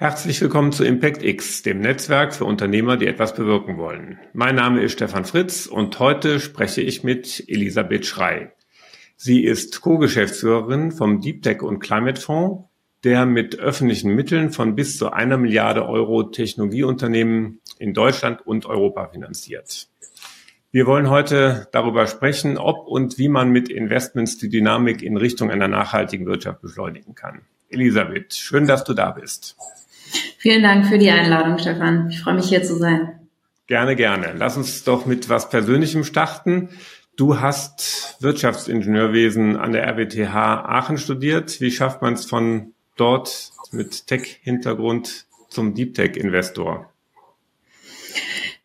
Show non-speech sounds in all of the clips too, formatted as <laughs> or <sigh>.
Herzlich willkommen zu Impact X, dem Netzwerk für Unternehmer, die etwas bewirken wollen. Mein Name ist Stefan Fritz und heute spreche ich mit Elisabeth Schrei. Sie ist Co-Geschäftsführerin vom Deep Tech und Climate Fonds, der mit öffentlichen Mitteln von bis zu einer Milliarde Euro Technologieunternehmen in Deutschland und Europa finanziert. Wir wollen heute darüber sprechen, ob und wie man mit Investments die Dynamik in Richtung einer nachhaltigen Wirtschaft beschleunigen kann. Elisabeth, schön, dass du da bist. Vielen Dank für die Einladung, Stefan. Ich freue mich hier zu sein. Gerne, gerne. Lass uns doch mit was Persönlichem starten. Du hast Wirtschaftsingenieurwesen an der RWTH Aachen studiert. Wie schafft man es von dort mit Tech-Hintergrund zum Deep Tech-Investor?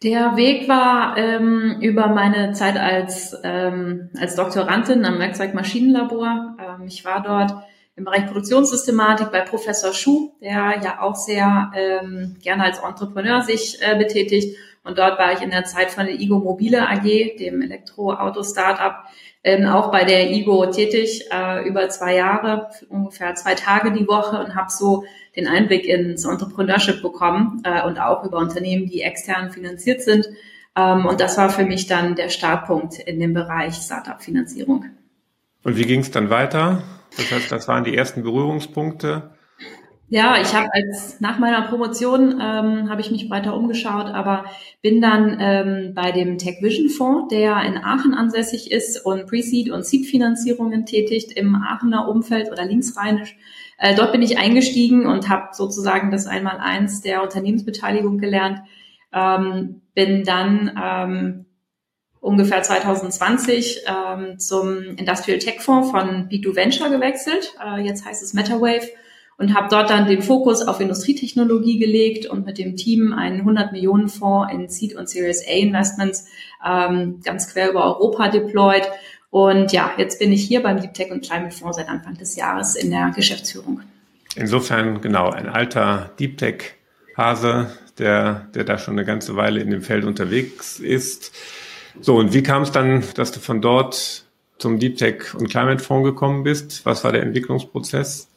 Der Weg war ähm, über meine Zeit als, ähm, als Doktorandin am Werkzeugmaschinenlabor. Ähm, ich war dort im Bereich Produktionssystematik bei Professor Schuh, der ja auch sehr ähm, gerne als Entrepreneur sich äh, betätigt. Und dort war ich in der Zeit von der IGO Mobile AG, dem Elektroauto-Startup, ähm, auch bei der IGO tätig, äh, über zwei Jahre, ungefähr zwei Tage die Woche und habe so den Einblick ins Entrepreneurship bekommen äh, und auch über Unternehmen, die extern finanziert sind. Ähm, und das war für mich dann der Startpunkt in dem Bereich Startup-Finanzierung. Und wie ging es dann weiter? Das heißt, das waren die ersten Berührungspunkte. Ja, ich habe als nach meiner Promotion ähm, habe ich mich weiter umgeschaut, aber bin dann ähm, bei dem Tech Vision Fonds, der in Aachen ansässig ist und Pre-Seed und Seed Finanzierungen tätigt im Aachener Umfeld oder linksrheinisch. Äh, dort bin ich eingestiegen und habe sozusagen das Einmaleins der Unternehmensbeteiligung gelernt. Ähm, bin dann ähm, ungefähr 2020 ähm, zum Industrial Tech Fonds von B2 Venture gewechselt. Äh, jetzt heißt es MetaWave und habe dort dann den Fokus auf Industrietechnologie gelegt und mit dem Team einen 100 Millionen Fonds in Seed und Series A Investments ähm, ganz quer über Europa deployed. Und ja, jetzt bin ich hier beim Deep Tech und Climate Fonds seit Anfang des Jahres in der Geschäftsführung. Insofern genau ein alter Deep Tech Hase, der, der da schon eine ganze Weile in dem Feld unterwegs ist. So, und wie kam es dann, dass du von dort zum Deep Tech und Climate Fonds gekommen bist? Was war der Entwicklungsprozess?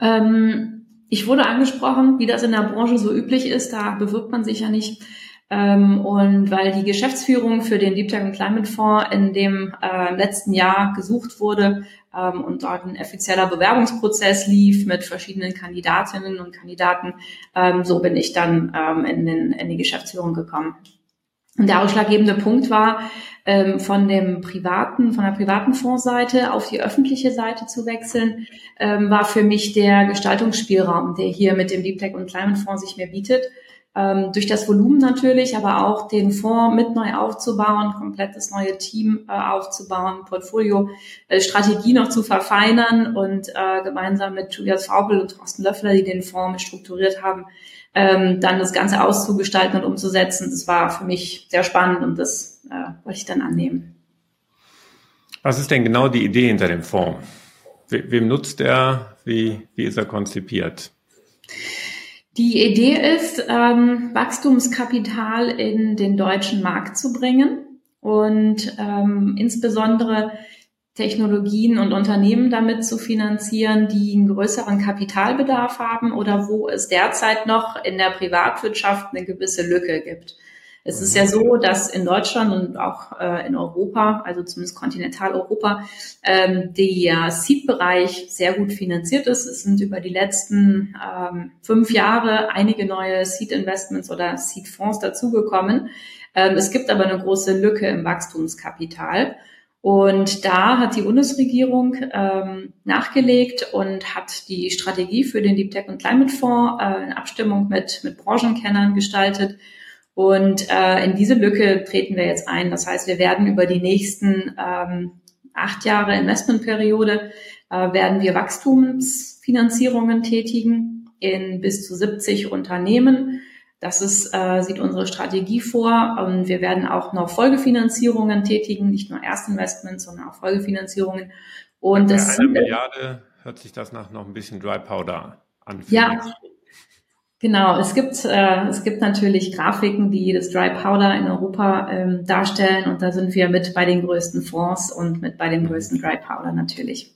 Ähm, ich wurde angesprochen, wie das in der Branche so üblich ist. Da bewirbt man sich ja nicht. Ähm, und weil die Geschäftsführung für den Deep Tech und Climate Fonds in dem äh, letzten Jahr gesucht wurde ähm, und dort ein offizieller Bewerbungsprozess lief mit verschiedenen Kandidatinnen und Kandidaten, ähm, so bin ich dann ähm, in, den, in die Geschäftsführung gekommen. Und der ausschlaggebende Punkt war, ähm, von dem privaten, von der privaten Fondsseite auf die öffentliche Seite zu wechseln, ähm, war für mich der Gestaltungsspielraum, der hier mit dem Deep Tech und Climate Fonds sich mir bietet. Ähm, durch das Volumen natürlich, aber auch den Fonds mit neu aufzubauen, komplett das neue Team äh, aufzubauen, Portfolio, äh, Strategie noch zu verfeinern und äh, gemeinsam mit Julius Faubel und Thorsten Löffler, die den Fonds mit strukturiert haben, ähm, dann das Ganze auszugestalten und umzusetzen. Das war für mich sehr spannend und das äh, wollte ich dann annehmen. Was ist denn genau die Idee hinter dem Fonds? We wem nutzt er? Wie, wie ist er konzipiert? Die Idee ist, ähm, Wachstumskapital in den deutschen Markt zu bringen und ähm, insbesondere Technologien und Unternehmen damit zu finanzieren, die einen größeren Kapitalbedarf haben oder wo es derzeit noch in der Privatwirtschaft eine gewisse Lücke gibt. Es ist ja so, dass in Deutschland und auch äh, in Europa, also zumindest Kontinentaleuropa, ähm, der Seed-Bereich sehr gut finanziert ist. Es sind über die letzten ähm, fünf Jahre einige neue Seed-Investments oder Seed-Fonds dazugekommen. Ähm, es gibt aber eine große Lücke im Wachstumskapital. Und da hat die Bundesregierung ähm, nachgelegt und hat die Strategie für den Deep Tech und Climate Fonds äh, in Abstimmung mit, mit Branchenkennern gestaltet. Und äh, in diese Lücke treten wir jetzt ein. Das heißt, wir werden über die nächsten ähm, acht Jahre Investmentperiode äh, werden wir Wachstumsfinanzierungen tätigen in bis zu 70 Unternehmen das ist, äh, sieht unsere Strategie vor. Und wir werden auch noch Folgefinanzierungen tätigen, nicht nur Erstinvestments, sondern auch Folgefinanzierungen. Und das eine Milliarde hört sich das nach noch ein bisschen Dry Powder an. Ja, genau. Es gibt, äh, es gibt natürlich Grafiken, die das Dry Powder in Europa ähm, darstellen. Und da sind wir mit bei den größten Fonds und mit bei den größten Dry Powder natürlich.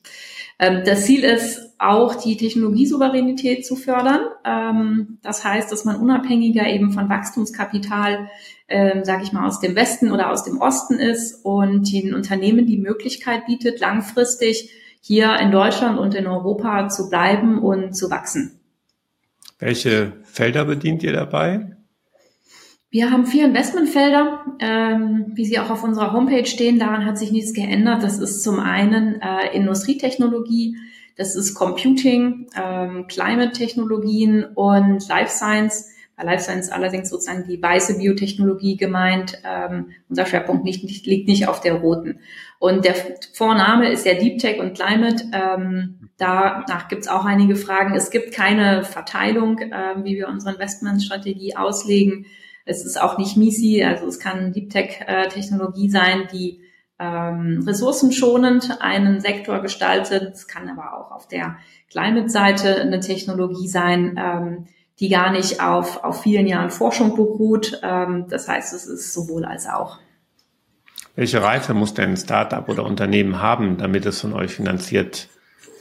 Ähm, das Ziel ist auch, die Technologiesouveränität zu fördern. Ähm, das heißt, dass man unabhängiger eben von Wachstumskapital, ähm, sage ich mal, aus dem Westen oder aus dem Osten ist und den Unternehmen die Möglichkeit bietet, langfristig hier in Deutschland und in Europa zu bleiben und zu wachsen. Welche Felder bedient ihr dabei? Wir haben vier Investmentfelder, ähm, wie sie auch auf unserer Homepage stehen. Daran hat sich nichts geändert. Das ist zum einen äh, Industrietechnologie, das ist Computing, ähm, Climate-Technologien und Life Science. Bei Life Science allerdings sozusagen die weiße Biotechnologie gemeint. Ähm, unser Schwerpunkt nicht, nicht, liegt nicht auf der roten. Und der Vorname ist ja Deep Tech und Climate. Ähm, danach gibt es auch einige Fragen. Es gibt keine Verteilung, äh, wie wir unsere Investmentstrategie auslegen. Es ist auch nicht MISI, also es kann Deep Tech-Technologie sein, die ähm, ressourcenschonend einen Sektor gestaltet. Es kann aber auch auf der Climate-Seite eine Technologie sein, ähm, die gar nicht auf, auf vielen Jahren Forschung beruht. Ähm, das heißt, es ist sowohl als auch. Welche Reife muss denn ein Startup oder Unternehmen haben, damit es von euch finanziert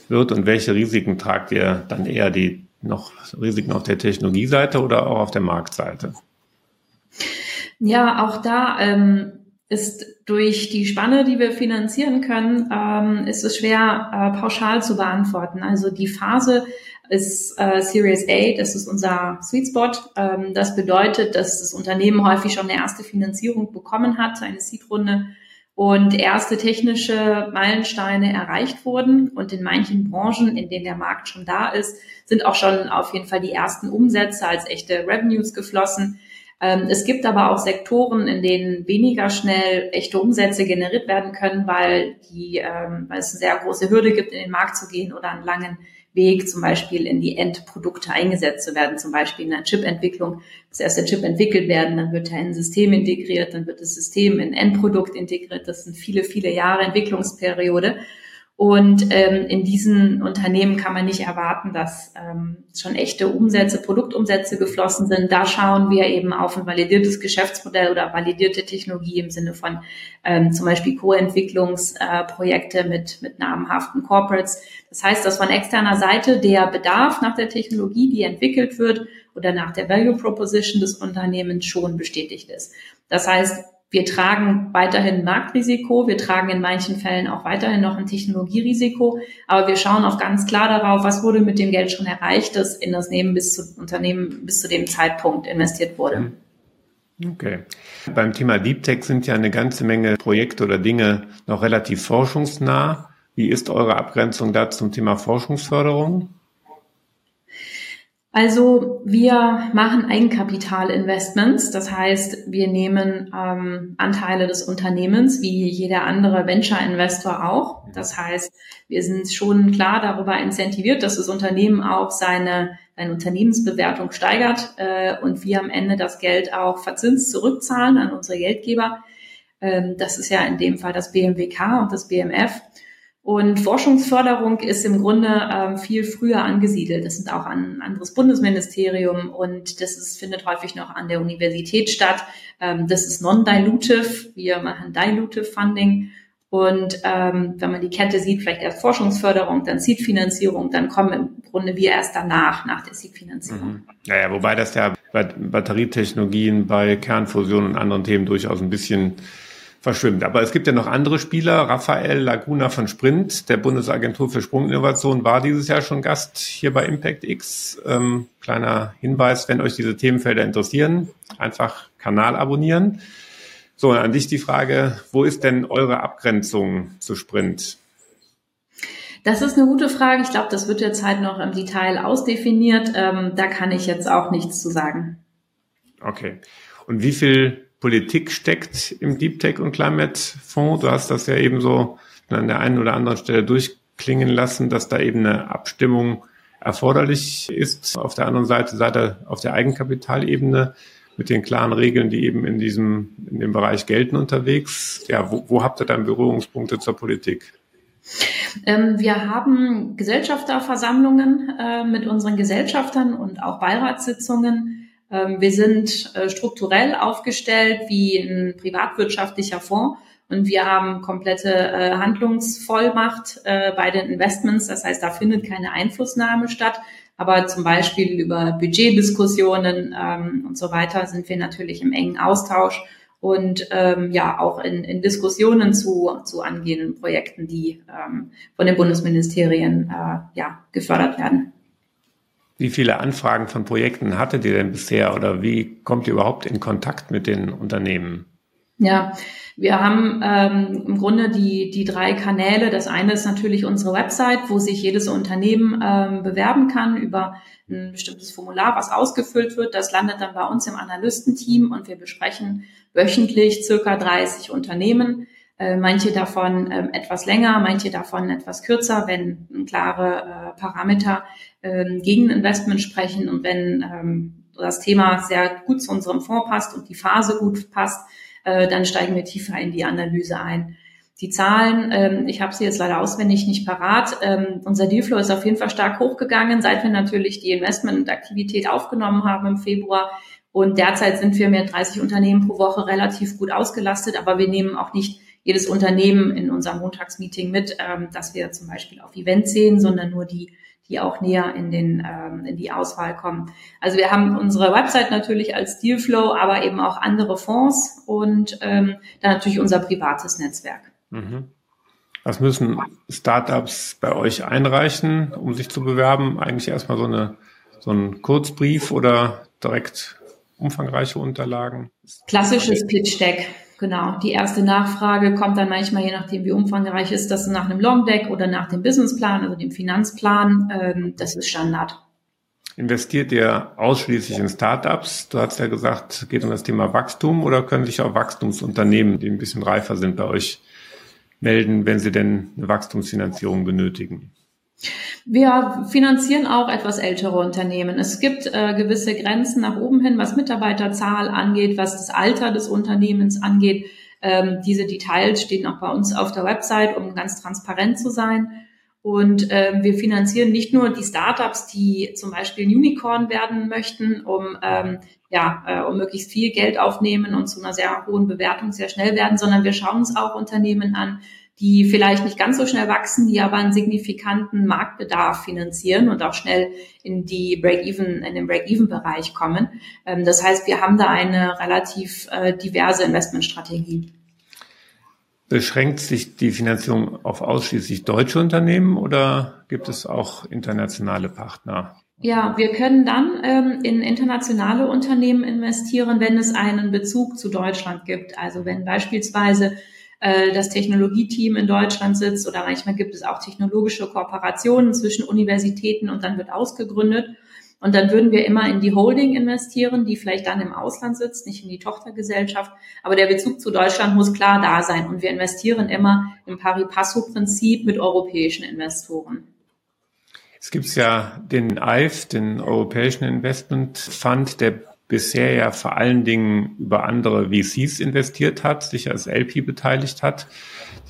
wird? Und welche Risiken tragt ihr dann eher die noch Risiken auf der Technologieseite oder auch auf der Marktseite? Ja, auch da ähm, ist durch die Spanne, die wir finanzieren können, ähm, ist es schwer äh, pauschal zu beantworten. Also die Phase ist äh, Series A, das ist unser Sweet Spot. Ähm, das bedeutet, dass das Unternehmen häufig schon eine erste Finanzierung bekommen hat, eine Seed-Runde und erste technische Meilensteine erreicht wurden. Und in manchen Branchen, in denen der Markt schon da ist, sind auch schon auf jeden Fall die ersten Umsätze als echte Revenues geflossen. Ähm, es gibt aber auch Sektoren, in denen weniger schnell echte Umsätze generiert werden können, weil, die, ähm, weil es eine sehr große Hürde gibt, in den Markt zu gehen oder einen langen Weg zum Beispiel in die Endprodukte eingesetzt zu werden, zum Beispiel in der Chipentwicklung. Dass erst der Chip entwickelt werden, dann wird er in ein System integriert, dann wird das System in ein Endprodukt integriert. Das sind viele, viele Jahre Entwicklungsperiode. Und ähm, in diesen Unternehmen kann man nicht erwarten, dass ähm, schon echte Umsätze, Produktumsätze geflossen sind. Da schauen wir eben auf ein validiertes Geschäftsmodell oder validierte Technologie im Sinne von ähm, zum Beispiel Co-Entwicklungsprojekte äh, mit, mit namhaften Corporates. Das heißt, dass von externer Seite der Bedarf nach der Technologie, die entwickelt wird, oder nach der Value Proposition des Unternehmens schon bestätigt ist. Das heißt, wir tragen weiterhin Marktrisiko, wir tragen in manchen Fällen auch weiterhin noch ein Technologierisiko, aber wir schauen auch ganz klar darauf, was wurde mit dem Geld schon erreicht, das in das Nehmen bis zu Unternehmen bis zu dem Zeitpunkt investiert wurde. Okay. Beim Thema Deep Tech sind ja eine ganze Menge Projekte oder Dinge noch relativ forschungsnah. Wie ist eure Abgrenzung da zum Thema Forschungsförderung? Also wir machen Eigenkapitalinvestments, das heißt, wir nehmen ähm, Anteile des Unternehmens wie jeder andere Venture-Investor auch. Das heißt, wir sind schon klar darüber incentiviert, dass das Unternehmen auch seine, seine Unternehmensbewertung steigert äh, und wir am Ende das Geld auch verzinst zurückzahlen an unsere Geldgeber. Ähm, das ist ja in dem Fall das BMWK und das BMF. Und Forschungsförderung ist im Grunde ähm, viel früher angesiedelt. Das sind auch ein anderes Bundesministerium und das ist, findet häufig noch an der Universität statt. Ähm, das ist non-dilutive. Wir machen dilutive Funding. Und ähm, wenn man die Kette sieht, vielleicht erst Forschungsförderung, dann Seed-Finanzierung, dann kommen im Grunde wir erst danach, nach der Seed-Finanzierung. Mhm. Naja, wobei das ja bei Batterietechnologien, bei Kernfusion und anderen Themen durchaus ein bisschen verschwimmt. Aber es gibt ja noch andere Spieler. Raphael Laguna von Sprint, der Bundesagentur für Sprunginnovation, war dieses Jahr schon Gast hier bei Impact X. Ähm, kleiner Hinweis, wenn euch diese Themenfelder interessieren, einfach Kanal abonnieren. So, an dich die Frage, wo ist denn eure Abgrenzung zu Sprint? Das ist eine gute Frage. Ich glaube, das wird jetzt halt noch im Detail ausdefiniert. Ähm, da kann ich jetzt auch nichts zu sagen. Okay. Und wie viel Politik steckt im Deep Tech und Climate Fonds. Du hast das ja eben so an der einen oder anderen Stelle durchklingen lassen, dass da eben eine Abstimmung erforderlich ist. Auf der anderen Seite seid ihr auf der Eigenkapitalebene mit den klaren Regeln, die eben in diesem, in dem Bereich gelten unterwegs. Ja, wo, wo habt ihr dann Berührungspunkte zur Politik? Ähm, wir haben Gesellschafterversammlungen äh, mit unseren Gesellschaftern und auch Beiratssitzungen wir sind äh, strukturell aufgestellt wie ein privatwirtschaftlicher Fonds. und wir haben komplette äh, Handlungsvollmacht äh, bei den Investments. Das heißt, da findet keine Einflussnahme statt. Aber zum Beispiel über Budgetdiskussionen ähm, und so weiter sind wir natürlich im engen Austausch und ähm, ja auch in, in Diskussionen zu, zu angehenden Projekten, die ähm, von den Bundesministerien äh, ja, gefördert werden. Wie viele Anfragen von Projekten hattet ihr denn bisher oder wie kommt ihr überhaupt in Kontakt mit den Unternehmen? Ja, wir haben ähm, im Grunde die, die drei Kanäle. Das eine ist natürlich unsere Website, wo sich jedes Unternehmen ähm, bewerben kann über ein bestimmtes Formular, was ausgefüllt wird. Das landet dann bei uns im Analystenteam und wir besprechen wöchentlich circa 30 Unternehmen. Äh, manche davon ähm, etwas länger, manche davon etwas kürzer, wenn klare äh, Parameter ähm, gegen Investment sprechen und wenn ähm, das Thema sehr gut zu unserem Fonds passt und die Phase gut passt, äh, dann steigen wir tiefer in die Analyse ein. Die Zahlen, ähm, ich habe sie jetzt leider auswendig nicht parat. Ähm, unser Dealflow ist auf jeden Fall stark hochgegangen, seit wir natürlich die Investmentaktivität aufgenommen haben im Februar. Und derzeit sind wir mit 30 Unternehmen pro Woche relativ gut ausgelastet, aber wir nehmen auch nicht jedes Unternehmen in unserem Montagsmeeting mit, ähm, dass wir zum Beispiel auf Events sehen, sondern nur die, die auch näher in, den, ähm, in die Auswahl kommen. Also wir haben unsere Website natürlich als Dealflow, aber eben auch andere Fonds und ähm, dann natürlich unser privates Netzwerk. Mhm. Was müssen Startups bei euch einreichen, um sich zu bewerben? Eigentlich erstmal so, eine, so ein Kurzbrief oder direkt umfangreiche Unterlagen? Klassisches Pitch Deck. Genau. Die erste Nachfrage kommt dann manchmal, je nachdem wie umfangreich ist das, nach einem Long Deck oder nach dem Businessplan, also dem Finanzplan. Ähm, das ist Standard. Investiert ihr ausschließlich in Startups? Du hast ja gesagt, es geht um das Thema Wachstum oder können sich auch Wachstumsunternehmen, die ein bisschen reifer sind, bei euch melden, wenn sie denn eine Wachstumsfinanzierung benötigen? Wir finanzieren auch etwas ältere Unternehmen. Es gibt äh, gewisse Grenzen nach oben hin, was Mitarbeiterzahl angeht, was das Alter des Unternehmens angeht. Ähm, diese Details stehen auch bei uns auf der Website, um ganz transparent zu sein. Und ähm, wir finanzieren nicht nur die Startups, die zum Beispiel ein Unicorn werden möchten, um ähm, ja, äh, um möglichst viel Geld aufnehmen und zu einer sehr hohen Bewertung sehr schnell werden, sondern wir schauen uns auch Unternehmen an, die vielleicht nicht ganz so schnell wachsen, die aber einen signifikanten Marktbedarf finanzieren und auch schnell in die Break-even, in den Break-even-Bereich kommen. Ähm, das heißt, wir haben da eine relativ äh, diverse Investmentstrategie. Beschränkt sich die Finanzierung auf ausschließlich deutsche Unternehmen oder gibt es auch internationale Partner? Ja, wir können dann ähm, in internationale Unternehmen investieren, wenn es einen Bezug zu Deutschland gibt. Also wenn beispielsweise äh, das Technologieteam in Deutschland sitzt oder manchmal gibt es auch technologische Kooperationen zwischen Universitäten und dann wird ausgegründet. Und dann würden wir immer in die Holding investieren, die vielleicht dann im Ausland sitzt, nicht in die Tochtergesellschaft. Aber der Bezug zu Deutschland muss klar da sein. Und wir investieren immer im Pari Passo-Prinzip mit europäischen Investoren. Es gibt ja den EIF, den Europäischen Investment Fund, der bisher ja vor allen Dingen über andere VCs investiert hat, sich als LP beteiligt hat.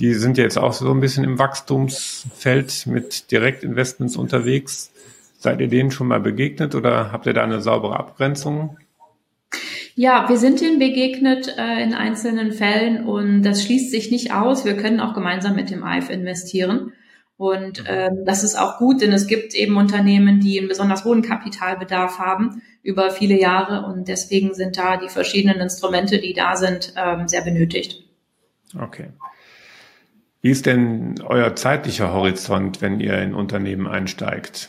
Die sind jetzt auch so ein bisschen im Wachstumsfeld mit Direktinvestments unterwegs. Seid ihr denen schon mal begegnet oder habt ihr da eine saubere Abgrenzung? Ja, wir sind ihnen begegnet äh, in einzelnen Fällen und das schließt sich nicht aus. Wir können auch gemeinsam mit dem EIF investieren. Und ähm, das ist auch gut, denn es gibt eben Unternehmen, die einen besonders hohen Kapitalbedarf haben über viele Jahre und deswegen sind da die verschiedenen Instrumente, die da sind, ähm, sehr benötigt. Okay. Wie ist denn euer zeitlicher Horizont, wenn ihr in Unternehmen einsteigt?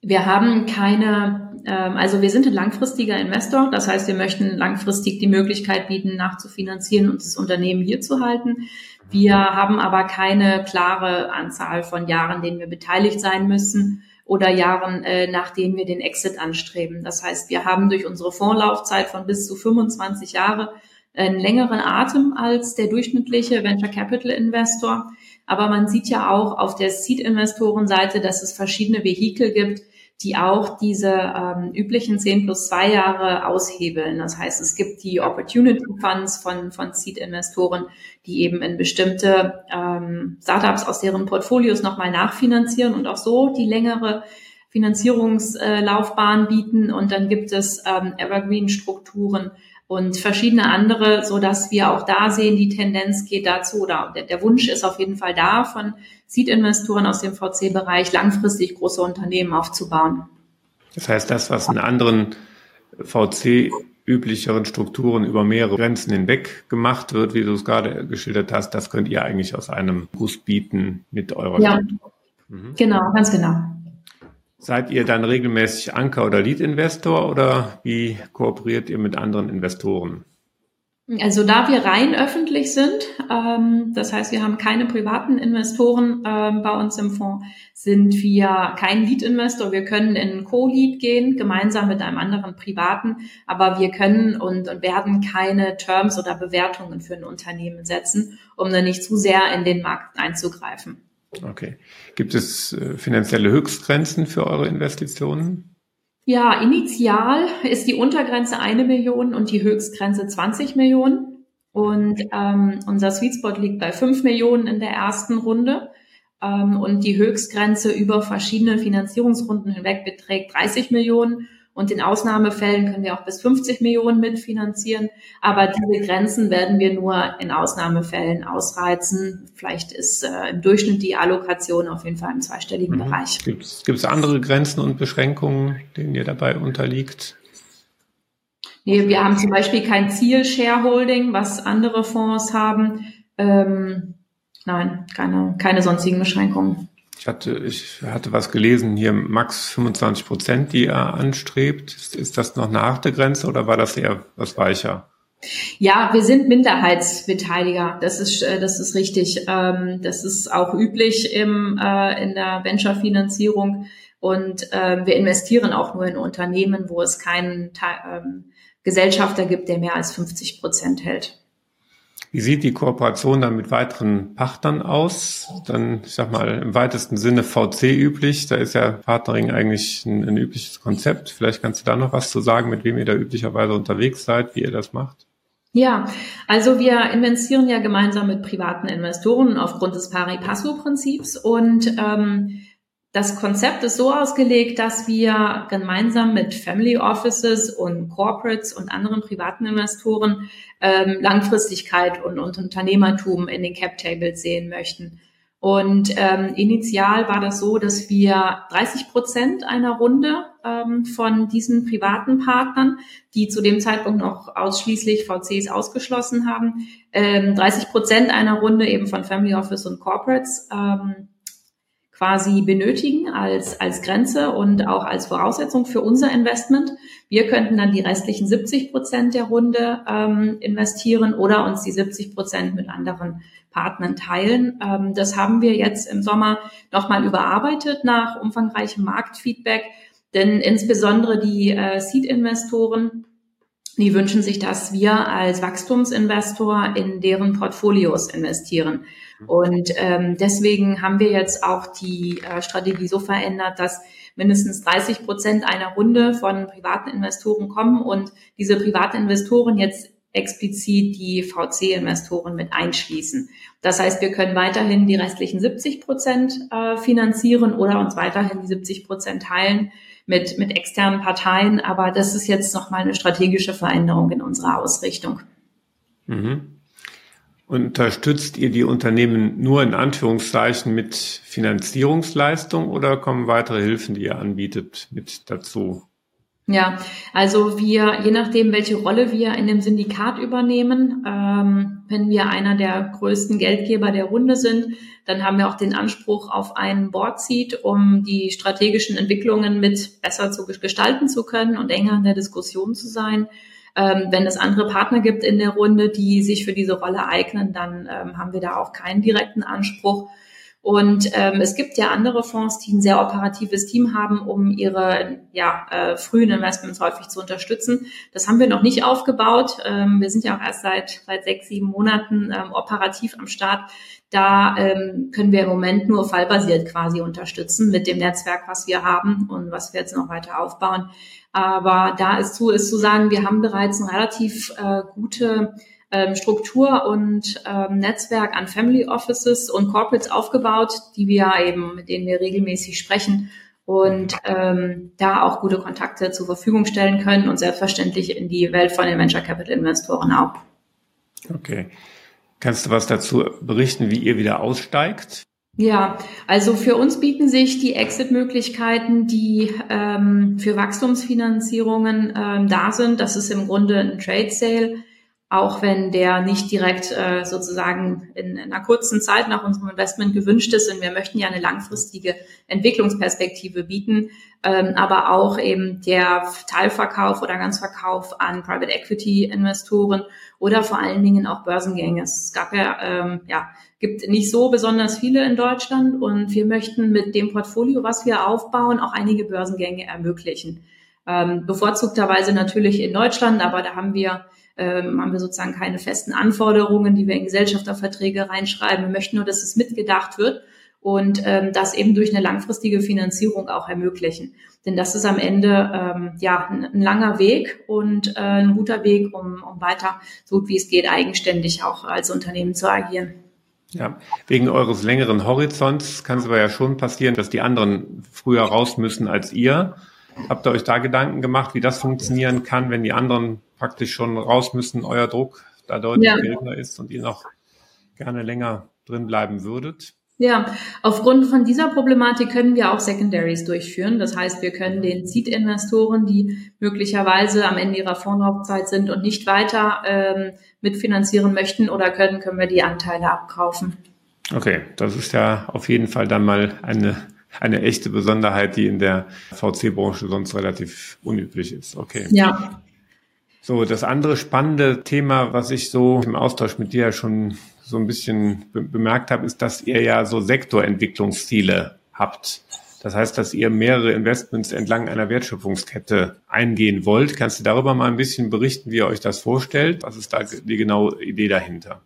Wir haben keine, ähm, also wir sind ein langfristiger Investor, das heißt, wir möchten langfristig die Möglichkeit bieten, nachzufinanzieren und das Unternehmen hier zu halten. Wir haben aber keine klare Anzahl von Jahren, denen wir beteiligt sein müssen oder Jahren, äh, nachdem wir den Exit anstreben. Das heißt, wir haben durch unsere Fondslaufzeit von bis zu 25 Jahre einen längeren Atem als der durchschnittliche Venture Capital Investor. Aber man sieht ja auch auf der Seed-Investorenseite, dass es verschiedene Vehikel gibt, die auch diese ähm, üblichen 10 plus 2 Jahre aushebeln. Das heißt, es gibt die Opportunity Funds von, von Seed-Investoren, die eben in bestimmte ähm, Startups aus deren Portfolios nochmal nachfinanzieren und auch so die längere Finanzierungslaufbahn bieten. Und dann gibt es ähm, Evergreen-Strukturen, und verschiedene andere, so dass wir auch da sehen, die Tendenz geht dazu oder der, der Wunsch ist auf jeden Fall da von Seed-Investoren aus dem VC-Bereich langfristig große Unternehmen aufzubauen. Das heißt, das, was in anderen VC üblicheren Strukturen über mehrere Grenzen hinweg gemacht wird, wie du es gerade geschildert hast, das könnt ihr eigentlich aus einem Guss bieten mit eurer Ja, mhm. genau, ganz genau. Seid ihr dann regelmäßig Anker- oder Lead-Investor oder wie kooperiert ihr mit anderen Investoren? Also da wir rein öffentlich sind, ähm, das heißt, wir haben keine privaten Investoren ähm, bei uns im Fonds, sind wir kein Lead-Investor. Wir können in Co-Lead gehen, gemeinsam mit einem anderen Privaten, aber wir können und, und werden keine Terms oder Bewertungen für ein Unternehmen setzen, um dann nicht zu sehr in den Markt einzugreifen. Okay. Gibt es äh, finanzielle Höchstgrenzen für eure Investitionen? Ja, initial ist die Untergrenze eine Million und die Höchstgrenze 20 Millionen. Und ähm, unser Sweet Spot liegt bei fünf Millionen in der ersten Runde. Ähm, und die Höchstgrenze über verschiedene Finanzierungsrunden hinweg beträgt 30 Millionen. Und in Ausnahmefällen können wir auch bis 50 Millionen mitfinanzieren. Aber diese Grenzen werden wir nur in Ausnahmefällen ausreizen. Vielleicht ist äh, im Durchschnitt die Allokation auf jeden Fall im zweistelligen mhm. Bereich. Gibt es andere Grenzen und Beschränkungen, denen ihr dabei unterliegt? Nee, wir haben zum Beispiel kein Ziel-Shareholding, was andere Fonds haben. Ähm, nein, keine, keine sonstigen Beschränkungen. Ich hatte, ich hatte was gelesen, hier max 25 Prozent, die er anstrebt. Ist, ist das noch nach der Grenze oder war das eher was weicher? Ja, wir sind Minderheitsbeteiliger. Das ist, äh, das ist richtig. Ähm, das ist auch üblich im, äh, in der Venture-Finanzierung. Und ähm, wir investieren auch nur in Unternehmen, wo es keinen ähm, Gesellschafter gibt, der mehr als 50 Prozent hält. Wie sieht die Kooperation dann mit weiteren Partnern aus? Dann, ich sag mal, im weitesten Sinne VC üblich. Da ist ja Partnering eigentlich ein, ein übliches Konzept. Vielleicht kannst du da noch was zu sagen, mit wem ihr da üblicherweise unterwegs seid, wie ihr das macht? Ja, also wir investieren ja gemeinsam mit privaten Investoren aufgrund des Pari Passu Prinzips und ähm, das Konzept ist so ausgelegt, dass wir gemeinsam mit Family Offices und Corporates und anderen privaten Investoren ähm, Langfristigkeit und, und Unternehmertum in den Cap Tables sehen möchten. Und ähm, initial war das so, dass wir 30 Prozent einer Runde ähm, von diesen privaten Partnern, die zu dem Zeitpunkt noch ausschließlich VCs ausgeschlossen haben, ähm, 30 Prozent einer Runde eben von Family Office und Corporates ähm, quasi benötigen als, als Grenze und auch als Voraussetzung für unser Investment. Wir könnten dann die restlichen 70 Prozent der Runde ähm, investieren oder uns die 70 Prozent mit anderen Partnern teilen. Ähm, das haben wir jetzt im Sommer nochmal überarbeitet nach umfangreichem Marktfeedback, denn insbesondere die äh, Seed-Investoren, die wünschen sich, dass wir als Wachstumsinvestor in deren Portfolios investieren. Und ähm, deswegen haben wir jetzt auch die äh, Strategie so verändert, dass mindestens 30 Prozent einer Runde von privaten Investoren kommen und diese privaten Investoren jetzt explizit die VC-Investoren mit einschließen. Das heißt, wir können weiterhin die restlichen 70 Prozent äh, finanzieren oder uns weiterhin die 70 Prozent teilen mit, mit externen Parteien. Aber das ist jetzt nochmal eine strategische Veränderung in unserer Ausrichtung. Mhm. Unterstützt ihr die Unternehmen nur in Anführungszeichen mit Finanzierungsleistung oder kommen weitere Hilfen, die ihr anbietet, mit dazu? Ja, also wir, je nachdem, welche Rolle wir in dem Syndikat übernehmen, ähm, wenn wir einer der größten Geldgeber der Runde sind, dann haben wir auch den Anspruch auf einen Board Seat, um die strategischen Entwicklungen mit besser zu gestalten zu können und enger in der Diskussion zu sein. Ähm, wenn es andere Partner gibt in der Runde, die sich für diese Rolle eignen, dann ähm, haben wir da auch keinen direkten Anspruch. Und ähm, es gibt ja andere Fonds, die ein sehr operatives Team haben, um ihre ja, äh, frühen Investments häufig zu unterstützen. Das haben wir noch nicht aufgebaut. Ähm, wir sind ja auch erst seit, seit sechs, sieben Monaten ähm, operativ am Start. Da ähm, können wir im Moment nur fallbasiert quasi unterstützen mit dem Netzwerk, was wir haben und was wir jetzt noch weiter aufbauen. Aber da ist zu, ist zu sagen, wir haben bereits eine relativ äh, gute Struktur und ähm, Netzwerk an Family Offices und Corporates aufgebaut, die wir eben, mit denen wir regelmäßig sprechen und ähm, da auch gute Kontakte zur Verfügung stellen können und selbstverständlich in die Welt von den Venture Capital Investoren auch. Okay. Kannst du was dazu berichten, wie ihr wieder aussteigt? Ja, also für uns bieten sich die Exit-Möglichkeiten, die ähm, für Wachstumsfinanzierungen ähm, da sind. Das ist im Grunde ein Trade Sale auch wenn der nicht direkt äh, sozusagen in, in einer kurzen Zeit nach unserem Investment gewünscht ist. Und wir möchten ja eine langfristige Entwicklungsperspektive bieten, ähm, aber auch eben der Teilverkauf oder Ganzverkauf an Private Equity Investoren oder vor allen Dingen auch Börsengänge. Es gab ja, ähm, ja, gibt nicht so besonders viele in Deutschland und wir möchten mit dem Portfolio, was wir aufbauen, auch einige Börsengänge ermöglichen. Ähm, bevorzugterweise natürlich in Deutschland, aber da haben wir ähm, haben wir sozusagen keine festen Anforderungen, die wir in Gesellschafterverträge reinschreiben. Wir möchten nur, dass es mitgedacht wird und ähm, das eben durch eine langfristige Finanzierung auch ermöglichen. Denn das ist am Ende ähm, ja ein, ein langer Weg und äh, ein guter Weg, um, um weiter, so gut wie es geht, eigenständig auch als Unternehmen zu agieren. Ja, wegen eures längeren Horizonts kann es aber ja schon passieren, dass die anderen früher raus müssen als ihr. Habt ihr euch da Gedanken gemacht, wie das funktionieren kann, wenn die anderen praktisch schon raus müssen, euer Druck da deutlich ja. geringer ist und ihr noch gerne länger drin bleiben würdet? Ja, aufgrund von dieser Problematik können wir auch Secondaries durchführen. Das heißt, wir können den Seed-Investoren, die möglicherweise am Ende ihrer Fondslaufzeit sind und nicht weiter ähm, mitfinanzieren möchten oder können, können wir die Anteile abkaufen. Okay, das ist ja auf jeden Fall dann mal eine eine echte Besonderheit, die in der VC-Branche sonst relativ unüblich ist. Okay. Ja. So, das andere spannende Thema, was ich so im Austausch mit dir schon so ein bisschen be bemerkt habe, ist, dass ihr ja so Sektorentwicklungsziele habt. Das heißt, dass ihr mehrere Investments entlang einer Wertschöpfungskette eingehen wollt. Kannst du darüber mal ein bisschen berichten, wie ihr euch das vorstellt? Was ist da die genaue Idee dahinter?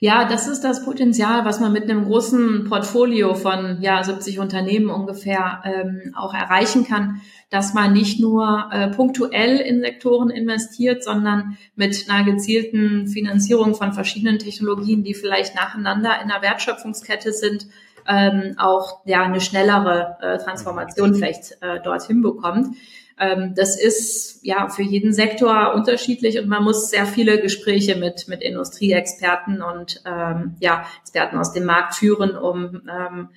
Ja, das ist das Potenzial, was man mit einem großen Portfolio von ja 70 Unternehmen ungefähr ähm, auch erreichen kann, dass man nicht nur äh, punktuell in Sektoren investiert, sondern mit einer gezielten Finanzierung von verschiedenen Technologien, die vielleicht nacheinander in der Wertschöpfungskette sind, ähm, auch ja eine schnellere äh, Transformation vielleicht äh, dorthin bekommt. Ähm, das ist ja für jeden Sektor unterschiedlich und man muss sehr viele Gespräche mit, mit Industrieexperten und ähm, ja, Experten aus dem Markt führen, um ähm,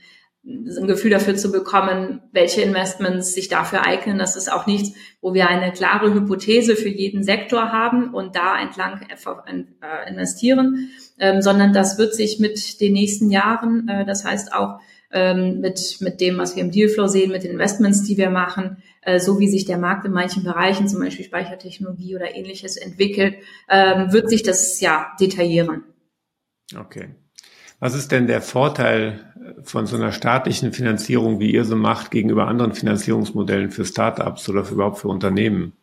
ein Gefühl dafür zu bekommen, welche Investments sich dafür eignen. Das ist auch nichts, wo wir eine klare Hypothese für jeden Sektor haben und da entlang äh, investieren, ähm, sondern das wird sich mit den nächsten Jahren, äh, das heißt auch ähm, mit, mit dem, was wir im Dealflow sehen, mit den Investments, die wir machen, äh, so wie sich der Markt in manchen Bereichen, zum Beispiel Speichertechnologie oder ähnliches entwickelt, ähm, wird sich das ja detaillieren. Okay. Was ist denn der Vorteil von so einer staatlichen Finanzierung, wie ihr so macht, gegenüber anderen Finanzierungsmodellen für Startups oder für überhaupt für Unternehmen?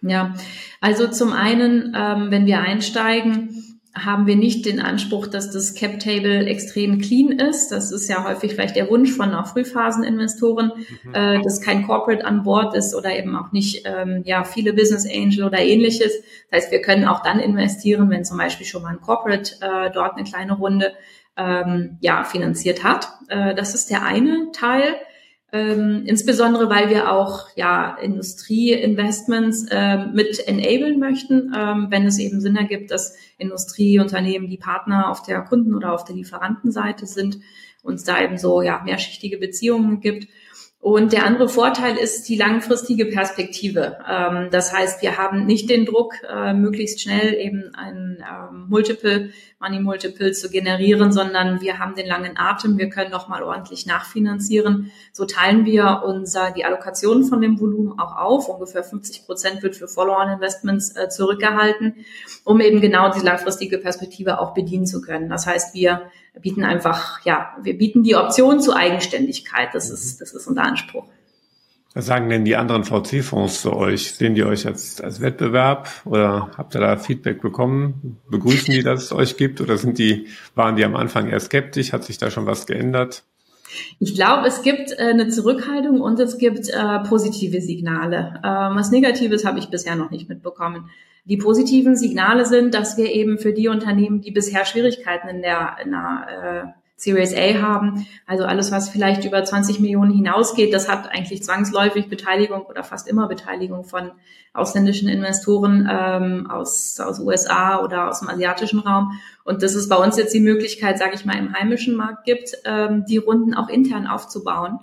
Ja, also zum einen, ähm, wenn wir einsteigen, haben wir nicht den Anspruch, dass das Cap Table extrem clean ist. Das ist ja häufig vielleicht der Wunsch von auch Frühphaseninvestoren, mhm. äh, dass kein Corporate an Bord ist oder eben auch nicht ähm, ja viele Business Angel oder ähnliches. Das heißt, wir können auch dann investieren, wenn zum Beispiel schon mal ein Corporate äh, dort eine kleine Runde ähm, ja finanziert hat. Äh, das ist der eine Teil. Ähm, insbesondere, weil wir auch ja Industrieinvestments ähm, mit enablen möchten, ähm, wenn es eben Sinn ergibt, dass Industrieunternehmen die Partner auf der Kunden- oder auf der Lieferantenseite sind, uns da eben so ja mehrschichtige Beziehungen gibt. Und der andere Vorteil ist die langfristige Perspektive. Ähm, das heißt, wir haben nicht den Druck, äh, möglichst schnell eben ein ähm, Multiple, Money Multiple zu generieren, sondern wir haben den langen Atem. Wir können nochmal ordentlich nachfinanzieren. So teilen wir unser, die Allokation von dem Volumen auch auf. Ungefähr 50 Prozent wird für Follow-on-Investments äh, zurückgehalten, um eben genau die langfristige Perspektive auch bedienen zu können. Das heißt, wir bieten einfach, ja, wir bieten die Option zur Eigenständigkeit. Das ist, das ist unser Anspruch. Was sagen denn die anderen VC-Fonds zu euch? Sehen die euch als, als Wettbewerb oder habt ihr da Feedback bekommen? Begrüßen die, dass es euch gibt oder sind die, waren die am Anfang eher skeptisch? Hat sich da schon was geändert? Ich glaube, es gibt äh, eine Zurückhaltung und es gibt äh, positive Signale. Ähm, was Negatives habe ich bisher noch nicht mitbekommen. Die positiven Signale sind, dass wir eben für die Unternehmen, die bisher Schwierigkeiten in der, in der äh, Series A haben. Also alles, was vielleicht über 20 Millionen hinausgeht, das hat eigentlich zwangsläufig Beteiligung oder fast immer Beteiligung von ausländischen Investoren ähm, aus, aus USA oder aus dem asiatischen Raum. Und das ist bei uns jetzt die Möglichkeit, sage ich mal, im heimischen Markt gibt, ähm, die Runden auch intern aufzubauen.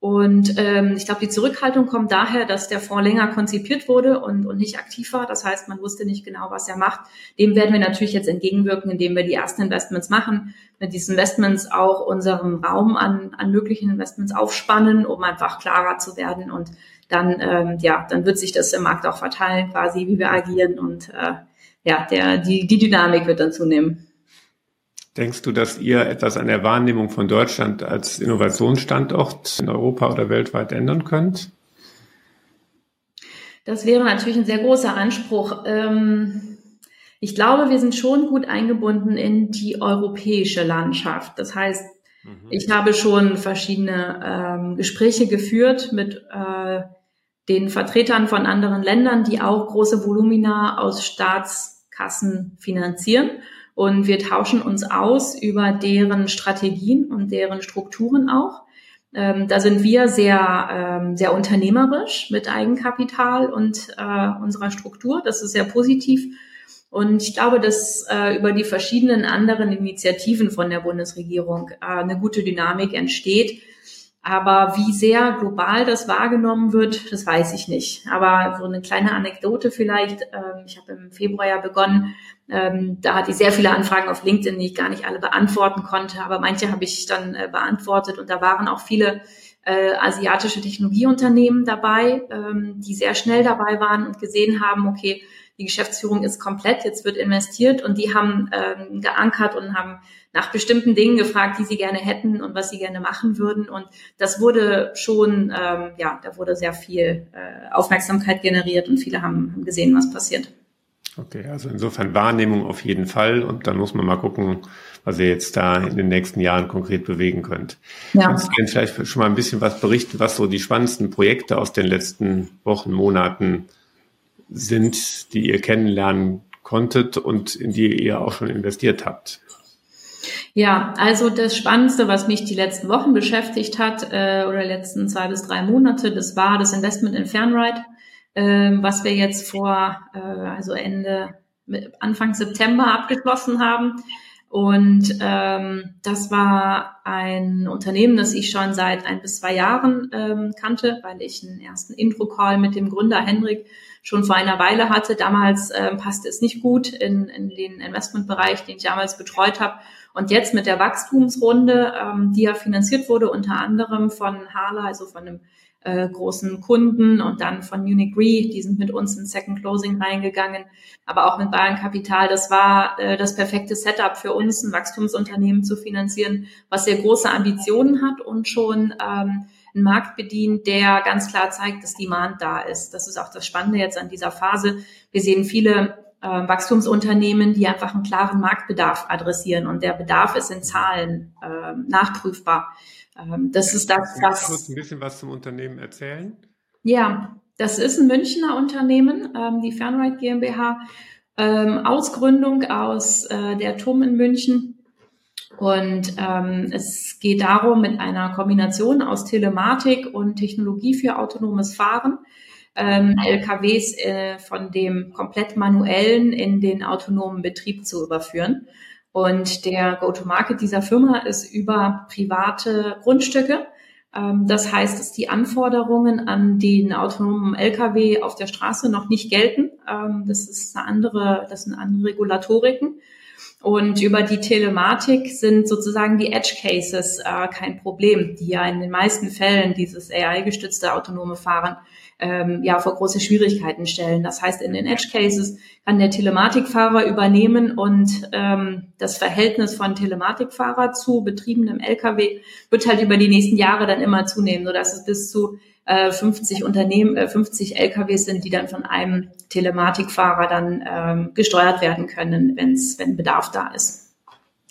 Und ähm, ich glaube, die Zurückhaltung kommt daher, dass der Fonds länger konzipiert wurde und, und nicht aktiv war. Das heißt, man wusste nicht genau, was er macht. Dem werden wir natürlich jetzt entgegenwirken, indem wir die ersten Investments machen, mit diesen Investments auch unseren Raum an, an möglichen Investments aufspannen, um einfach klarer zu werden. Und dann, ähm, ja, dann wird sich das im Markt auch verteilen, quasi, wie wir agieren. Und äh, ja, der, die, die Dynamik wird dann zunehmen. Denkst du, dass ihr etwas an der Wahrnehmung von Deutschland als Innovationsstandort in Europa oder weltweit ändern könnt? Das wäre natürlich ein sehr großer Anspruch. Ähm, ich glaube, wir sind schon gut eingebunden in die europäische Landschaft. Das heißt, mhm. ich habe schon verschiedene ähm, Gespräche geführt mit äh, den Vertretern von anderen Ländern, die auch große Volumina aus Staatskassen finanzieren und wir tauschen uns aus über deren Strategien und deren Strukturen auch. Ähm, da sind wir sehr, ähm, sehr unternehmerisch mit Eigenkapital und äh, unserer Struktur. Das ist sehr positiv. Und ich glaube, dass äh, über die verschiedenen anderen Initiativen von der Bundesregierung äh, eine gute Dynamik entsteht. Aber wie sehr global das wahrgenommen wird, das weiß ich nicht. Aber so eine kleine Anekdote vielleicht. Ähm, ich habe im Februar ja begonnen, ähm, da hatte ich sehr viele Anfragen auf LinkedIn, die ich gar nicht alle beantworten konnte, aber manche habe ich dann äh, beantwortet und da waren auch viele äh, asiatische Technologieunternehmen dabei, ähm, die sehr schnell dabei waren und gesehen haben, okay, die Geschäftsführung ist komplett, jetzt wird investiert und die haben geankert und haben nach bestimmten Dingen gefragt, die sie gerne hätten und was sie gerne machen würden. Und das wurde schon, ähm, ja, da wurde sehr viel äh, Aufmerksamkeit generiert und viele haben, haben gesehen, was passiert. Okay, also insofern Wahrnehmung auf jeden Fall und dann muss man mal gucken, was ihr jetzt da in den nächsten Jahren konkret bewegen könnt. Ja. Kannst du denn vielleicht schon mal ein bisschen was berichten, was so die spannendsten Projekte aus den letzten Wochen, Monaten sind, die ihr kennenlernen konntet und in die ihr auch schon investiert habt? Ja, also das Spannendste, was mich die letzten Wochen beschäftigt hat, äh, oder letzten zwei bis drei Monate, das war das Investment in Fernride ähm, was wir jetzt vor, äh, also Ende, Anfang September abgeschlossen haben. Und ähm, das war ein Unternehmen, das ich schon seit ein bis zwei Jahren ähm, kannte, weil ich einen ersten Intro-Call mit dem Gründer Henrik schon vor einer Weile hatte. Damals ähm, passte es nicht gut in, in den Investmentbereich, den ich damals betreut habe. Und jetzt mit der Wachstumsrunde, ähm, die ja finanziert wurde, unter anderem von Hala, also von einem äh, großen Kunden und dann von Munich Re, die sind mit uns in Second Closing reingegangen, aber auch mit Bayern Kapital. Das war äh, das perfekte Setup für uns, ein Wachstumsunternehmen zu finanzieren, was sehr große Ambitionen hat und schon ähm, einen Markt bedient, der ganz klar zeigt, dass Demand da ist. Das ist auch das Spannende jetzt an dieser Phase. Wir sehen viele äh, Wachstumsunternehmen, die einfach einen klaren Marktbedarf adressieren und der Bedarf ist in Zahlen äh, nachprüfbar. Ähm, das ist das, was. Kannst du kurz ein bisschen was zum Unternehmen erzählen? Ja, das ist ein Münchner Unternehmen, ähm, die Fernride GmbH, ähm, Ausgründung aus äh, der TUM in München. Und ähm, es geht darum, mit einer Kombination aus Telematik und Technologie für autonomes Fahren ähm, LKWs äh, von dem komplett manuellen in den autonomen Betrieb zu überführen. Und der Go-to-Market dieser Firma ist über private Grundstücke. Ähm, das heißt, dass die Anforderungen an den autonomen Lkw auf der Straße noch nicht gelten. Ähm, das ist eine andere, das sind andere Regulatoriken. Und über die Telematik sind sozusagen die Edge Cases äh, kein Problem, die ja in den meisten Fällen dieses AI-gestützte autonome Fahren ähm, ja vor große Schwierigkeiten stellen. Das heißt, in den Edge Cases kann der Telematikfahrer übernehmen und ähm, das Verhältnis von Telematikfahrer zu betriebenem LKW wird halt über die nächsten Jahre dann immer zunehmen, sodass es bis zu äh, 50 Unternehmen, äh, 50 LKWs sind, die dann von einem Telematikfahrer dann ähm, gesteuert werden können, wenn's, wenn Bedarf da ist.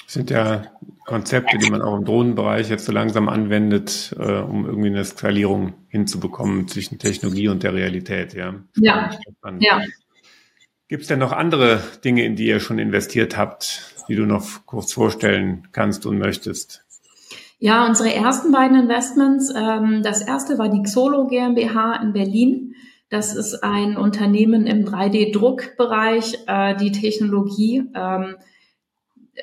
Das sind ja Konzepte, die man auch im Drohnenbereich jetzt so langsam anwendet, äh, um irgendwie eine Skalierung hinzubekommen zwischen Technologie und der Realität. Ja. Ja. ja. Gibt es denn noch andere Dinge, in die ihr schon investiert habt, die du noch kurz vorstellen kannst und möchtest. Ja, unsere ersten beiden Investments. Ähm, das erste war die Xolo GmbH in Berlin. Das ist ein Unternehmen im 3D-Druckbereich, äh, die Technologie ähm,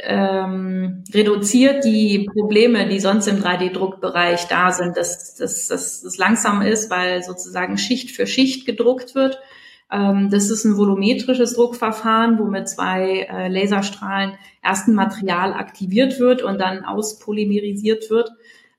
ähm, reduziert die Probleme, die sonst im 3D-Druckbereich da sind, dass, dass, dass es langsam ist, weil sozusagen Schicht für Schicht gedruckt wird. Ähm, das ist ein volumetrisches Druckverfahren, wo mit zwei äh, Laserstrahlen erst ein Material aktiviert wird und dann auspolymerisiert wird.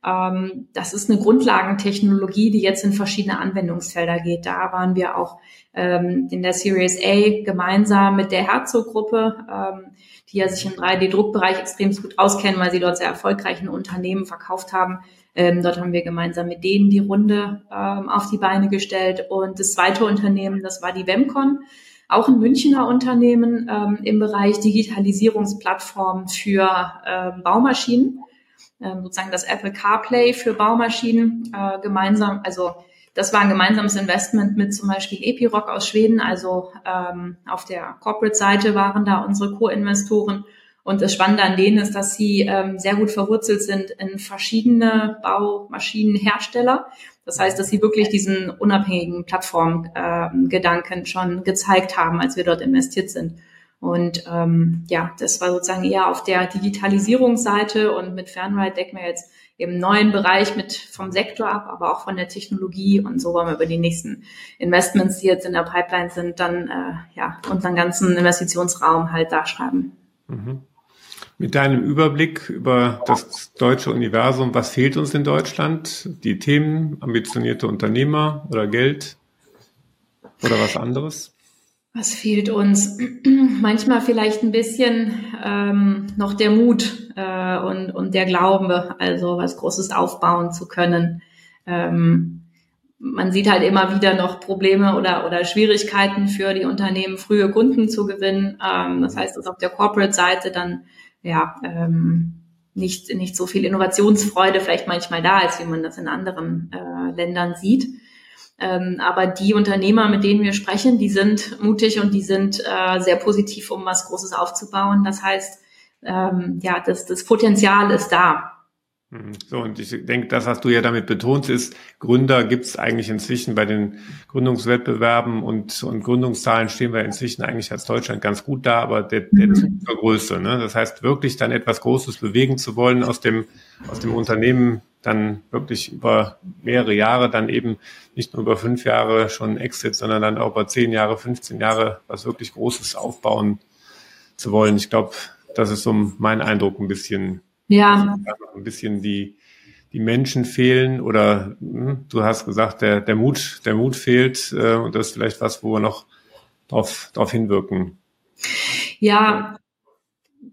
Ähm, das ist eine Grundlagentechnologie, die jetzt in verschiedene Anwendungsfelder geht. Da waren wir auch ähm, in der Series A gemeinsam mit der Herzog-Gruppe, ähm, die ja sich im 3D-Druckbereich extrem gut auskennen, weil sie dort sehr erfolgreichen Unternehmen verkauft haben. Ähm, dort haben wir gemeinsam mit denen die Runde ähm, auf die Beine gestellt. Und das zweite Unternehmen, das war die Wemcon, auch ein Münchner Unternehmen ähm, im Bereich Digitalisierungsplattformen für ähm, Baumaschinen, ähm, sozusagen das Apple CarPlay für Baumaschinen äh, gemeinsam, also das war ein gemeinsames Investment mit zum Beispiel Epiroc aus Schweden. Also ähm, auf der Corporate-Seite waren da unsere Co-Investoren. Und das Spannende an denen ist, dass sie ähm, sehr gut verwurzelt sind in verschiedene Baumaschinenhersteller. Das heißt, dass sie wirklich diesen unabhängigen Plattformgedanken äh, schon gezeigt haben, als wir dort investiert sind. Und ähm, ja, das war sozusagen eher auf der Digitalisierungsseite und mit Fernride decken wir jetzt im neuen Bereich mit vom Sektor ab, aber auch von der Technologie und so wollen wir über die nächsten Investments, die jetzt in der Pipeline sind, dann äh, ja unseren ganzen Investitionsraum halt darschreiben. Mhm. Mit deinem Überblick über das deutsche Universum, was fehlt uns in Deutschland? Die Themen, ambitionierte Unternehmer oder Geld oder was anderes? Was fehlt uns? <clears throat> Manchmal vielleicht ein bisschen ähm, noch der Mut äh, und, und der Glaube, also was Großes aufbauen zu können. Ähm, man sieht halt immer wieder noch Probleme oder, oder Schwierigkeiten für die Unternehmen, frühe Kunden zu gewinnen. Ähm, das heißt, dass auf der Corporate-Seite dann ja ähm, nicht, nicht so viel Innovationsfreude vielleicht manchmal da ist, wie man das in anderen äh, Ländern sieht. Ähm, aber die Unternehmer, mit denen wir sprechen, die sind mutig und die sind äh, sehr positiv, um was Großes aufzubauen. Das heißt, ähm, ja, das, das Potenzial ist da. Mhm. So, und ich denke, das, was du ja damit betont, ist, Gründer gibt es eigentlich inzwischen bei den Gründungswettbewerben und, und Gründungszahlen stehen wir inzwischen eigentlich als Deutschland ganz gut da, aber der, der mhm. Zug zur Größe. Ne? Das heißt, wirklich dann etwas Großes bewegen zu wollen aus dem, aus dem Unternehmen, dann wirklich über mehrere Jahre, dann eben nicht nur über fünf Jahre schon Exit, sondern dann auch über zehn Jahre, 15 Jahre was wirklich Großes aufbauen zu wollen. Ich glaube, das ist so mein Eindruck ein bisschen. Ja. Ein bisschen die, die Menschen fehlen oder hm, du hast gesagt, der, der Mut, der Mut fehlt äh, und das ist vielleicht was, wo wir noch drauf, drauf hinwirken. Ja,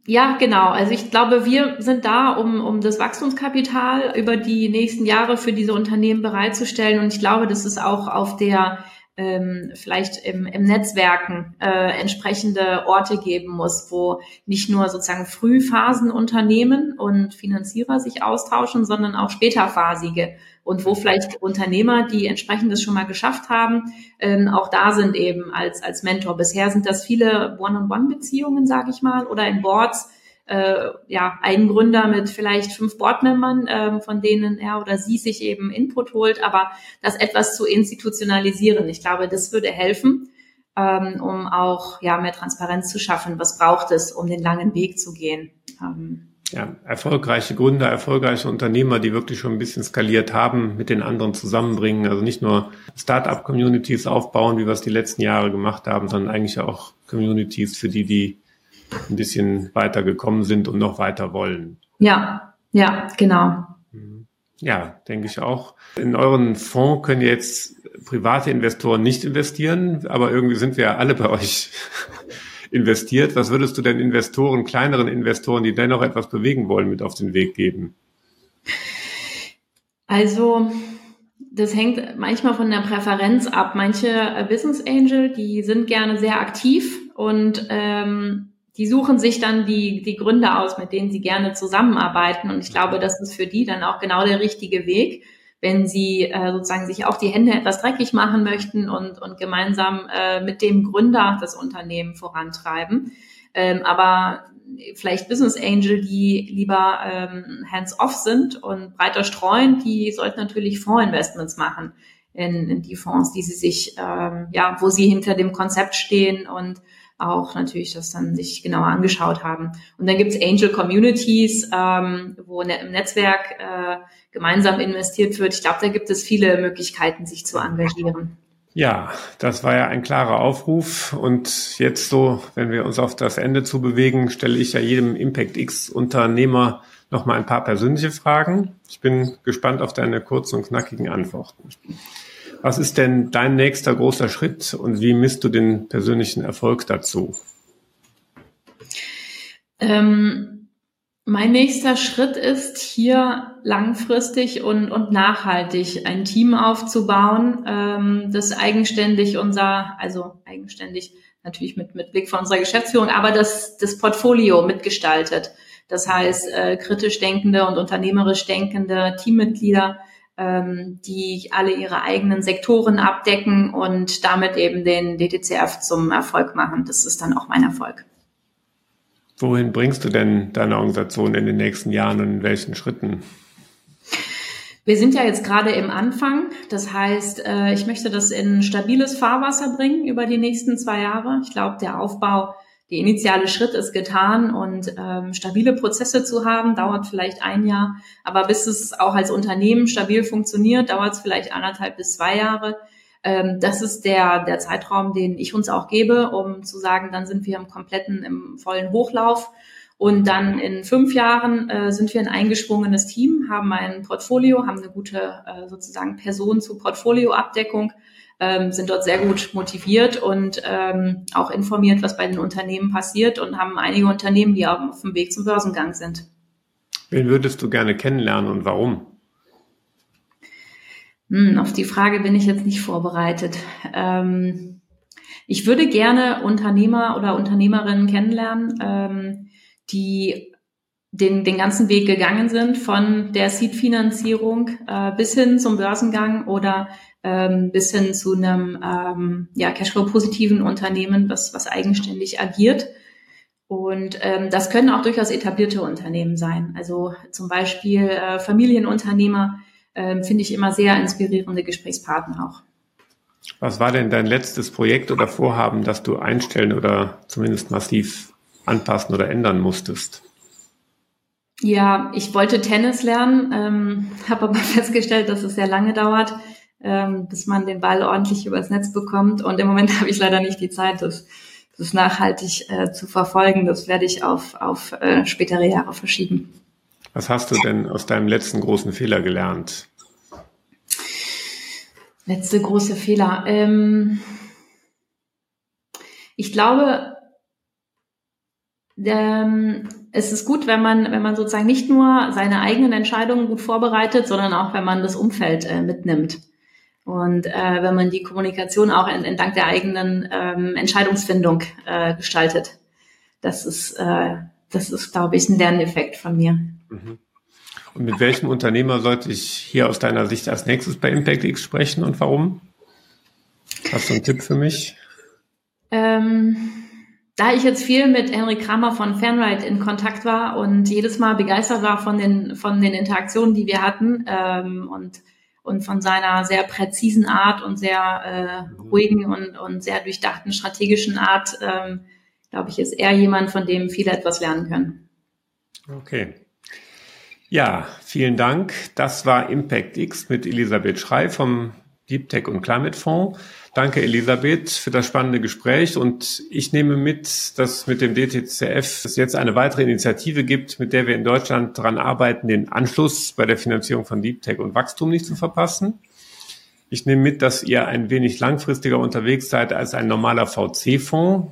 ja, genau. Also ich glaube, wir sind da, um, um das Wachstumskapital über die nächsten Jahre für diese Unternehmen bereitzustellen. Und ich glaube, das ist auch auf der ähm, vielleicht im, im Netzwerken äh, entsprechende Orte geben muss, wo nicht nur sozusagen Frühphasenunternehmen und Finanzierer sich austauschen, sondern auch späterphasige und wo vielleicht Unternehmer, die entsprechendes schon mal geschafft haben, ähm, auch da sind eben als, als Mentor. Bisher sind das viele One-on-One-Beziehungen, sage ich mal, oder in Boards, äh, ja, ein Gründer mit vielleicht fünf Boardmembern, äh, von denen er oder sie sich eben Input holt, aber das etwas zu institutionalisieren. Ich glaube, das würde helfen, ähm, um auch ja mehr Transparenz zu schaffen. Was braucht es, um den langen Weg zu gehen? Ähm, ja, erfolgreiche Gründer, erfolgreiche Unternehmer, die wirklich schon ein bisschen skaliert haben, mit den anderen zusammenbringen. Also nicht nur Startup-Communities aufbauen, wie wir es die letzten Jahre gemacht haben, sondern eigentlich auch Communities für die, die ein bisschen weiter gekommen sind und noch weiter wollen. Ja, ja, genau. Mhm. Ja, denke ich auch. In euren Fonds können jetzt private Investoren nicht investieren, aber irgendwie sind wir ja alle bei euch <laughs> investiert. Was würdest du denn Investoren, kleineren Investoren, die dennoch etwas bewegen wollen, mit auf den Weg geben? Also, das hängt manchmal von der Präferenz ab. Manche Business Angel, die sind gerne sehr aktiv und ähm, die suchen sich dann die, die Gründe aus, mit denen sie gerne zusammenarbeiten. Und ich glaube, das ist für die dann auch genau der richtige Weg, wenn sie äh, sozusagen sich auch die Hände etwas dreckig machen möchten und, und gemeinsam äh, mit dem Gründer das Unternehmen vorantreiben. Ähm, aber vielleicht Business Angel, die lieber ähm, hands-off sind und breiter streuen, die sollten natürlich Fondsinvestments machen in, in die Fonds, die sie sich, ähm, ja, wo sie hinter dem Konzept stehen und auch natürlich das dann sich genauer angeschaut haben. Und dann gibt's Angel Communities, ähm, wo ne, im Netzwerk äh, gemeinsam investiert wird. Ich glaube, da gibt es viele Möglichkeiten, sich zu engagieren. Ja, das war ja ein klarer Aufruf. Und jetzt so, wenn wir uns auf das Ende zu bewegen, stelle ich ja jedem Impact X Unternehmer noch mal ein paar persönliche Fragen. Ich bin gespannt auf deine kurzen und knackigen Antworten. Was ist denn dein nächster großer Schritt und wie misst du den persönlichen Erfolg dazu? Ähm mein nächster Schritt ist hier langfristig und, und nachhaltig ein Team aufzubauen, ähm, das eigenständig unser, also eigenständig natürlich mit, mit Blick von unserer Geschäftsführung, aber das, das Portfolio mitgestaltet. Das heißt, äh, kritisch denkende und unternehmerisch denkende Teammitglieder, die alle ihre eigenen Sektoren abdecken und damit eben den DTCF zum Erfolg machen. Das ist dann auch mein Erfolg. Wohin bringst du denn deine Organisation in den nächsten Jahren und in welchen Schritten? Wir sind ja jetzt gerade im Anfang. Das heißt, äh, ich möchte das in stabiles Fahrwasser bringen über die nächsten zwei Jahre. Ich glaube, der Aufbau, der initiale Schritt ist getan und ähm, stabile Prozesse zu haben, dauert vielleicht ein Jahr. Aber bis es auch als Unternehmen stabil funktioniert, dauert es vielleicht anderthalb bis zwei Jahre. Ähm, das ist der, der Zeitraum, den ich uns auch gebe, um zu sagen, dann sind wir im kompletten, im vollen Hochlauf. Und dann in fünf Jahren äh, sind wir ein eingeschwungenes Team, haben ein Portfolio, haben eine gute äh, sozusagen Person zur Portfolioabdeckung, ähm, sind dort sehr gut motiviert und ähm, auch informiert, was bei den Unternehmen passiert und haben einige Unternehmen, die auf dem Weg zum Börsengang sind. Wen würdest du gerne kennenlernen und warum? Hm, auf die Frage bin ich jetzt nicht vorbereitet. Ähm, ich würde gerne Unternehmer oder Unternehmerinnen kennenlernen, ähm, die den, den ganzen Weg gegangen sind, von der Seed-Finanzierung äh, bis hin zum Börsengang oder ähm, bis hin zu einem ähm, ja, Cashflow-positiven Unternehmen, was, was eigenständig agiert. Und ähm, das können auch durchaus etablierte Unternehmen sein. Also zum Beispiel äh, Familienunternehmer, ähm, finde ich immer sehr inspirierende Gesprächspartner auch. Was war denn dein letztes Projekt oder Vorhaben, das du einstellen oder zumindest massiv anpassen oder ändern musstest? Ja, ich wollte Tennis lernen, ähm, <laughs> habe aber festgestellt, dass es sehr lange dauert, ähm, bis man den Ball ordentlich übers Netz bekommt. Und im Moment <laughs> habe ich leider nicht die Zeit, das, das nachhaltig äh, zu verfolgen. Das werde ich auf, auf äh, spätere Jahre verschieben. Was hast du denn aus deinem letzten großen Fehler gelernt? Letzte große Fehler. Ähm ich glaube, ähm, es ist gut, wenn man, wenn man sozusagen nicht nur seine eigenen Entscheidungen gut vorbereitet, sondern auch, wenn man das Umfeld äh, mitnimmt. Und äh, wenn man die Kommunikation auch entlang der eigenen ähm, Entscheidungsfindung äh, gestaltet. Das ist, äh, das ist, glaube ich, ein Lerneffekt von mir. Mhm. Und mit welchem Unternehmer sollte ich hier aus deiner Sicht als nächstes bei ImpactX sprechen und warum? Hast du einen Tipp für mich? Ähm, da ich jetzt viel mit Henrik Kramer von Fanride in Kontakt war und jedes Mal begeistert war von den, von den Interaktionen, die wir hatten ähm, und, und von seiner sehr präzisen Art und sehr äh, ruhigen und, und sehr durchdachten strategischen Art, ähm, glaube ich, ist er jemand, von dem viele etwas lernen können. Okay. Ja, vielen Dank. Das war Impact X mit Elisabeth Schrei vom Deep Tech und Climate Fonds. Danke, Elisabeth, für das spannende Gespräch. Und ich nehme mit, dass mit dem DTCF es jetzt eine weitere Initiative gibt, mit der wir in Deutschland daran arbeiten, den Anschluss bei der Finanzierung von Deep Tech und Wachstum nicht zu verpassen. Ich nehme mit, dass ihr ein wenig langfristiger unterwegs seid als ein normaler VC-Fonds,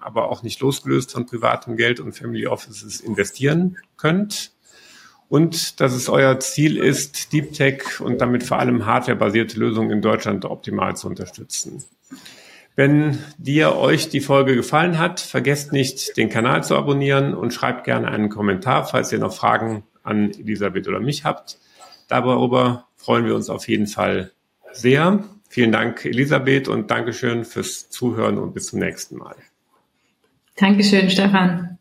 aber auch nicht losgelöst von privatem Geld und Family Offices investieren könnt und dass es euer Ziel ist, Deep Tech und damit vor allem hardwarebasierte Lösungen in Deutschland optimal zu unterstützen. Wenn dir euch die Folge gefallen hat, vergesst nicht, den Kanal zu abonnieren und schreibt gerne einen Kommentar, falls ihr noch Fragen an Elisabeth oder mich habt. Darüber freuen wir uns auf jeden Fall sehr. Vielen Dank, Elisabeth, und Dankeschön fürs Zuhören und bis zum nächsten Mal. Dankeschön, Stefan.